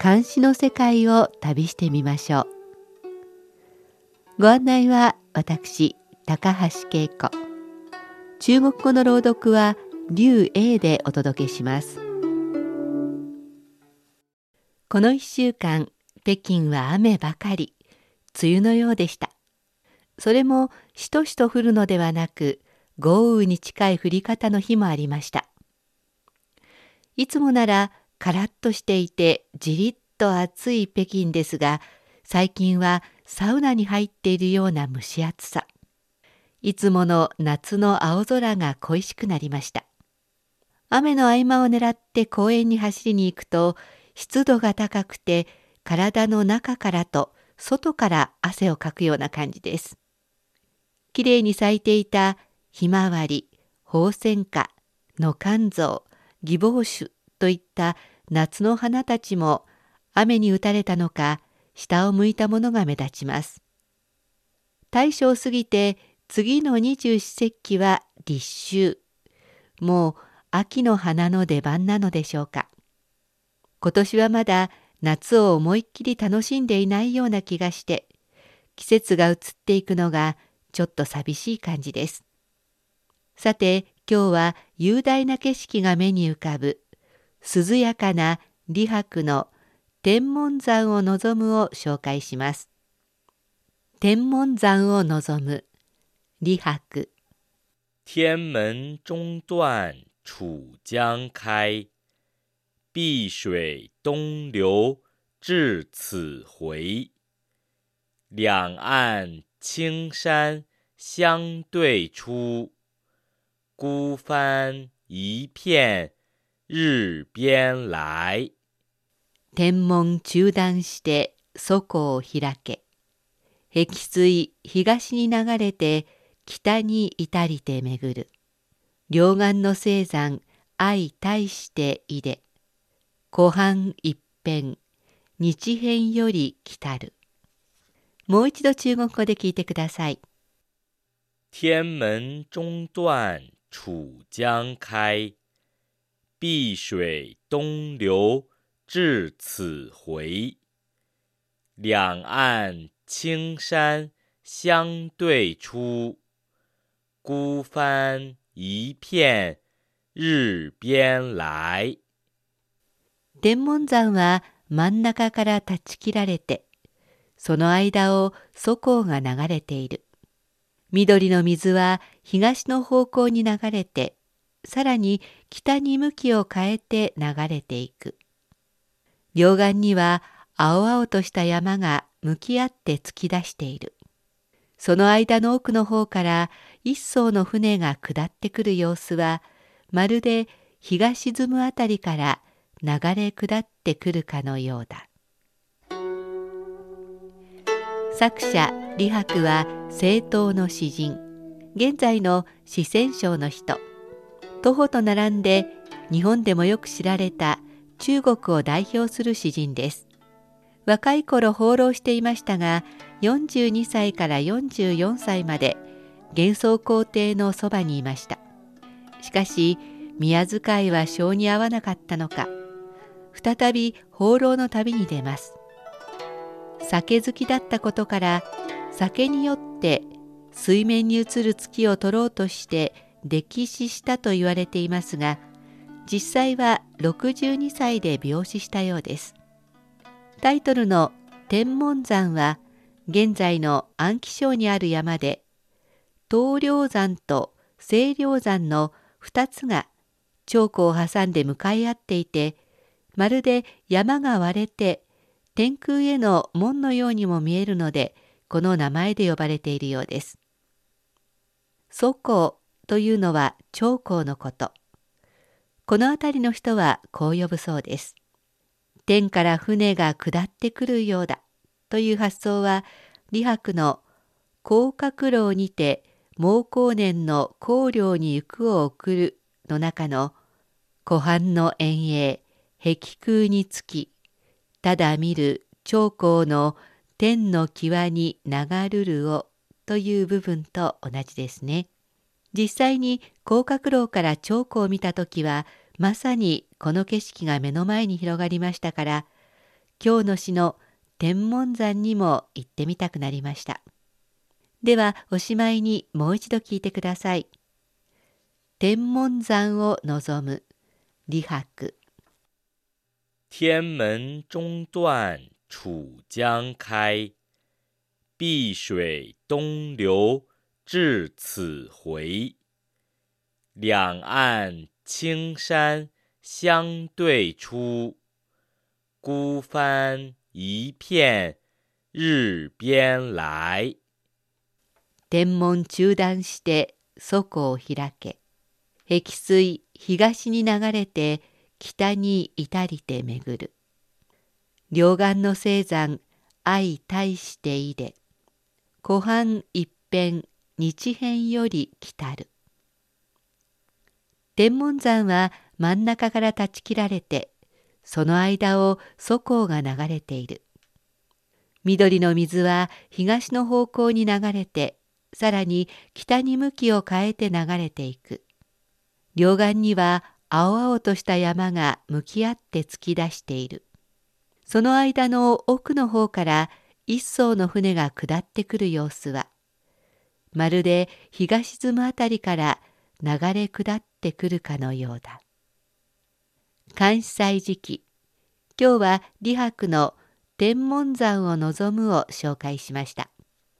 監視の世界を旅してみましょう。ご案内は私高橋恵子。中国語の朗読は劉英でお届けします。この一週間北京は雨ばかり。梅雨のようでした。それもしとしと降るのではなく豪雨に近い降り方の日もありました。いつもならカラッとしていてじりっと暑い北京ですが最近はサウナに入っているような蒸し暑さいつもの夏の青空が恋しくなりました雨の合間を狙って公園に走りに行くと湿度が高くて体の中からと外から汗をかくような感じです。きれいに咲いていたひまわり、ホウセンカ、野肝臓、義母酒といった夏の花たちも雨に打たれたのか下を向いたものが目立ちます。大正過ぎて次の二十四節気は立秋。もう秋の花の出番なのでしょうか。今年はまだ夏を思いっきり楽しんでいないような気がして季節が移っていくのがちょっと寂しい感じです。さて今日は雄大な景色が目に浮かぶ涼やかな李白の天文山を望むを紹介します。天文山を望む李白。天门中断楚江开。碧水东流至此回，两岸青山相对出，孤帆一片日边来。天文中断して底を開け、碧水東に流れて北に至りて巡る。両岸の青山相対していで。湖畔一辺日辺より来たるもう一度中国語で聞いてください天門中断楚江开碧水东流至此回两岸青山相对出孤帆一片日边来天文山は真ん中から断ち切られて、その間を祖光が流れている。緑の水は東の方向に流れて、さらに北に向きを変えて流れていく。両岸には青々とした山が向き合って突き出している。その間の奥の方から一艘の船が下ってくる様子は、まるで日が沈むあたりから流れ下ってくるかのようだ作者李白は政党の詩人現在の四川省の人徒歩と並んで日本でもよく知られた中国を代表する詩人です。若い頃放浪していましたが42歳から44歳まで幻想皇帝のそばにいました。しかし宮遣いは性に合わなかったのか。再び放浪の旅に出ます。酒好きだったことから酒によって水面に映る月を撮ろうとして溺死したと言われていますが実際は62歳で病死したようですタイトルの天文山は現在の安徽省にある山で東陵山と清涼山の2つが長江を挟んで向かい合っていてまるで山が割れて天空への門のようにも見えるのでこの名前で呼ばれているようです。祖光というのは長江のこと。この辺りの人はこう呼ぶそうです。天から船が下ってくるようだという発想は李白の甲殻楼にて毛光年の光陵に行くを送るの中の湖畔の遠影壁空につきただ見る長江の天の際に流るるをという部分と同じですね。実際に甲殻楼から長江を見た時はまさにこの景色が目の前に広がりましたから今日の詩の天文山にも行ってみたくなりました。ではおしまいにもう一度聞いてください。天文山を望む李白天门中断楚江开，碧水东流至此回。两岸青山相对出，孤帆一片日边来。天文中断して底を開け碧水東に流れて北に至りて巡る両岸の青山相対していで湖畔一辺日辺より来たる天文山は真ん中から断ち切られてその間を祖光が流れている緑の水は東の方向に流れてさらに北に向きを変えて流れていく。両岸には青々とした山が向き合って突き出している。その間の奥の方から一艘の船が下ってくる様子は、まるで日が沈むあたりから流れ下ってくるかのようだ。関西時期、今日は李白の天文山を望むを紹介しました。